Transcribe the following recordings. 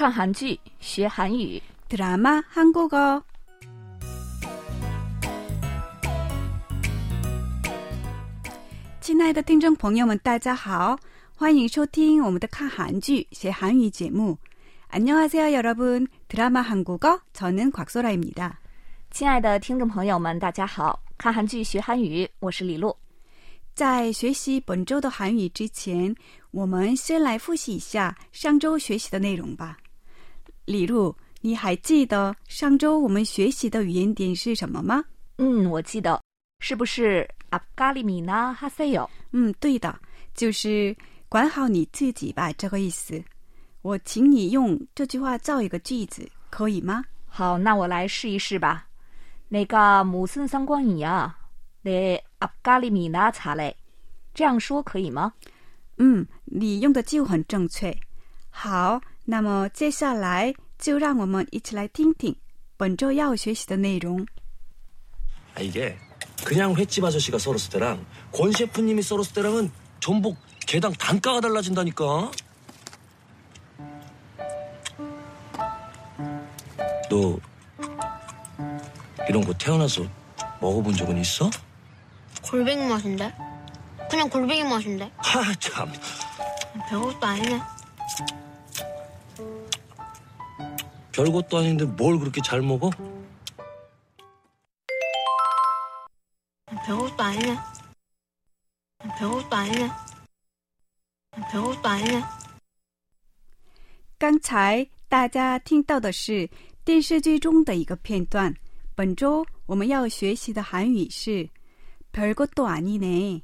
看韩剧学韩语， 드라마 한국어. 亲爱的听众朋友们，大家好，欢迎收听我们的看韩剧学韩语节目。안녕하세요， 여러분。 드라마 한국어 저는 곽소라입니다. 亲爱的听众朋友们，大家好！看韩剧学韩语，我是李璐。在学习本周的韩语之前，我们先来复习一下上周学习的内容吧。 李璐，你还记得上周我们学习的语言点是什么吗？嗯，我记得，是不是阿咖喱米娜哈塞哟？嗯，对的，就是管好你自己吧，这个意思。我请你用这句话造一个句子，可以吗？好，那我来试一试吧。那个무슨상관이야내앞가림이나잘해这样说可以吗？嗯，你用的就很正确。好， 那么接下来就让我们一起来听听本周要学习的内容。 아, 이게 그냥 횟집 아저씨가 썰었을 때랑 권 셰프님이 썰었을 때랑은 전복 개당 단가가 달라진다니까. 너 이런 거 태어나서 먹어본 적은 있어? 골뱅이 맛인데? 그냥 골뱅이 맛인데? 하 참. 별것도 아니네. 별것도 아닌데 뭘 그렇게 잘 먹어? 별것도 아니네. 별것도 아니네. 별것도 아니네. 刚才大家听到的是电视剧中的一个片段。本周我们要学习的韩语是“별것도아니네”。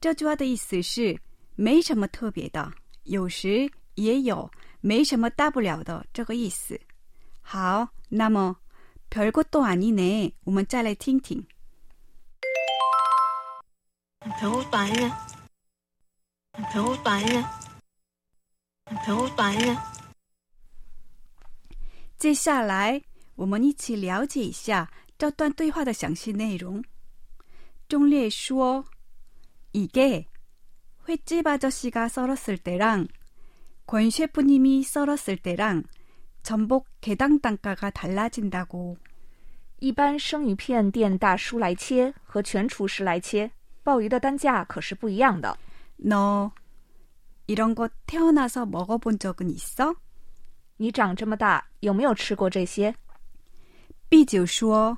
这句话的意思是没什么特别的，有时也有 没什么大不了的这个意思。好，那么“별것도아니네”，我们再来听听。 별것도 아니네. 별것도 아니네. 별것도 아니네. 接下来，我们一起了解一下这段对话的详细内容。中烈说：“이게횟집아저씨가썰었을때랑 권셰프님이썰었을때랑전복개당단가가달라진다고。”一般生鱼片店大叔来切和全厨师来切，鲍鱼的单价可是不一样的。 너 이런 거 태어나서 먹어본 적은 있어? 你长这么大有没有吃过这些？ 삐就说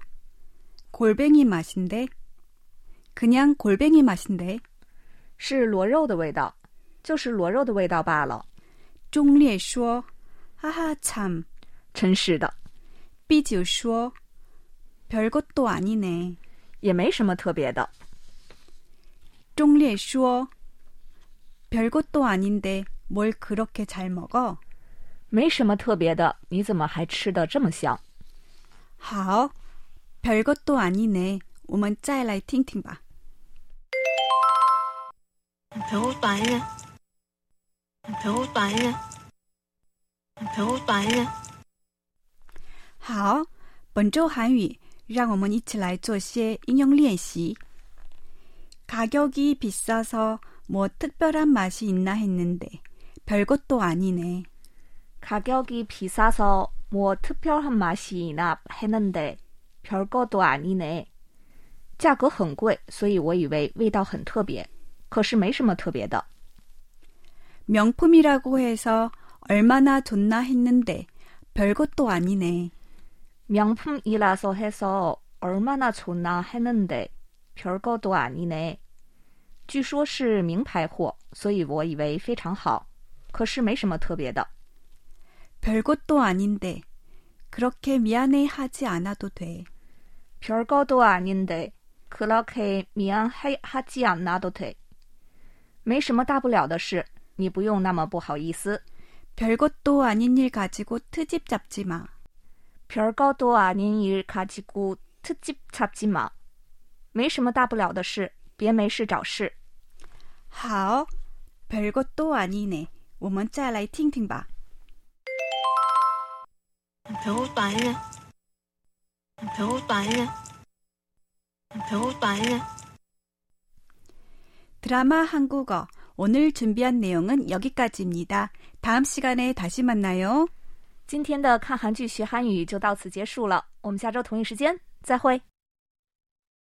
골뱅이 맛인데 그냥 골뱅이 맛인데 是螺肉的味道，就是螺肉的味道罢了。 쫑리에 说 하하 참 真是的， 삐就说 별것도 아니네 也没什么特别的。 쫑리에 说 별것도 아닌데 뭘 그렇게 잘 먹어? 没什么特别的，你怎么还吃的这么香？ 好 별것도 아니네 我们再来听听吧 별것도 아니네. 별것도 아니네. 별것도 아니네. 好，本周韩语，让我们一起来做些应用练习。가격이비싸서뭐특별한맛이있나했는데별것도아니네。 가격이비싸서뭐특별한맛이있나했는데별것도아니네。 价格很贵，所以我以为味道很特别，可是没什么特别的。 명품이라고 해서 얼마나 좋나 했는데 별것도 아니네. 명품이라서 해서 얼마나 좋나 했는데 별것도 아니네. 据说是名牌货，所以我以为非常好，可是没什么特别的。 별것도 아닌데 그렇게 미안해 하지 않아도 돼. 별것도 아닌데 그렇게 미안하지 않아도 돼. 没什么大不了的事， 你不用那么不好意思。 별것도 아닌 일 가지고 트집 잡지 마. 별것도 아닌 일 가지고 트집 잡지 마. 没什么大不了的事，别没事找事。 好, 별것도 아니네. 我们再来听听吧. 별것도 아니네. 별것도 아니네. 별것도 아니네. 드라마 한국어 오늘 준비한 내용은 여기까지입니다. 다음 시간에 다시 만나요. 今天的看韩剧学韩语就到此结束了，我们下周同一时间再会。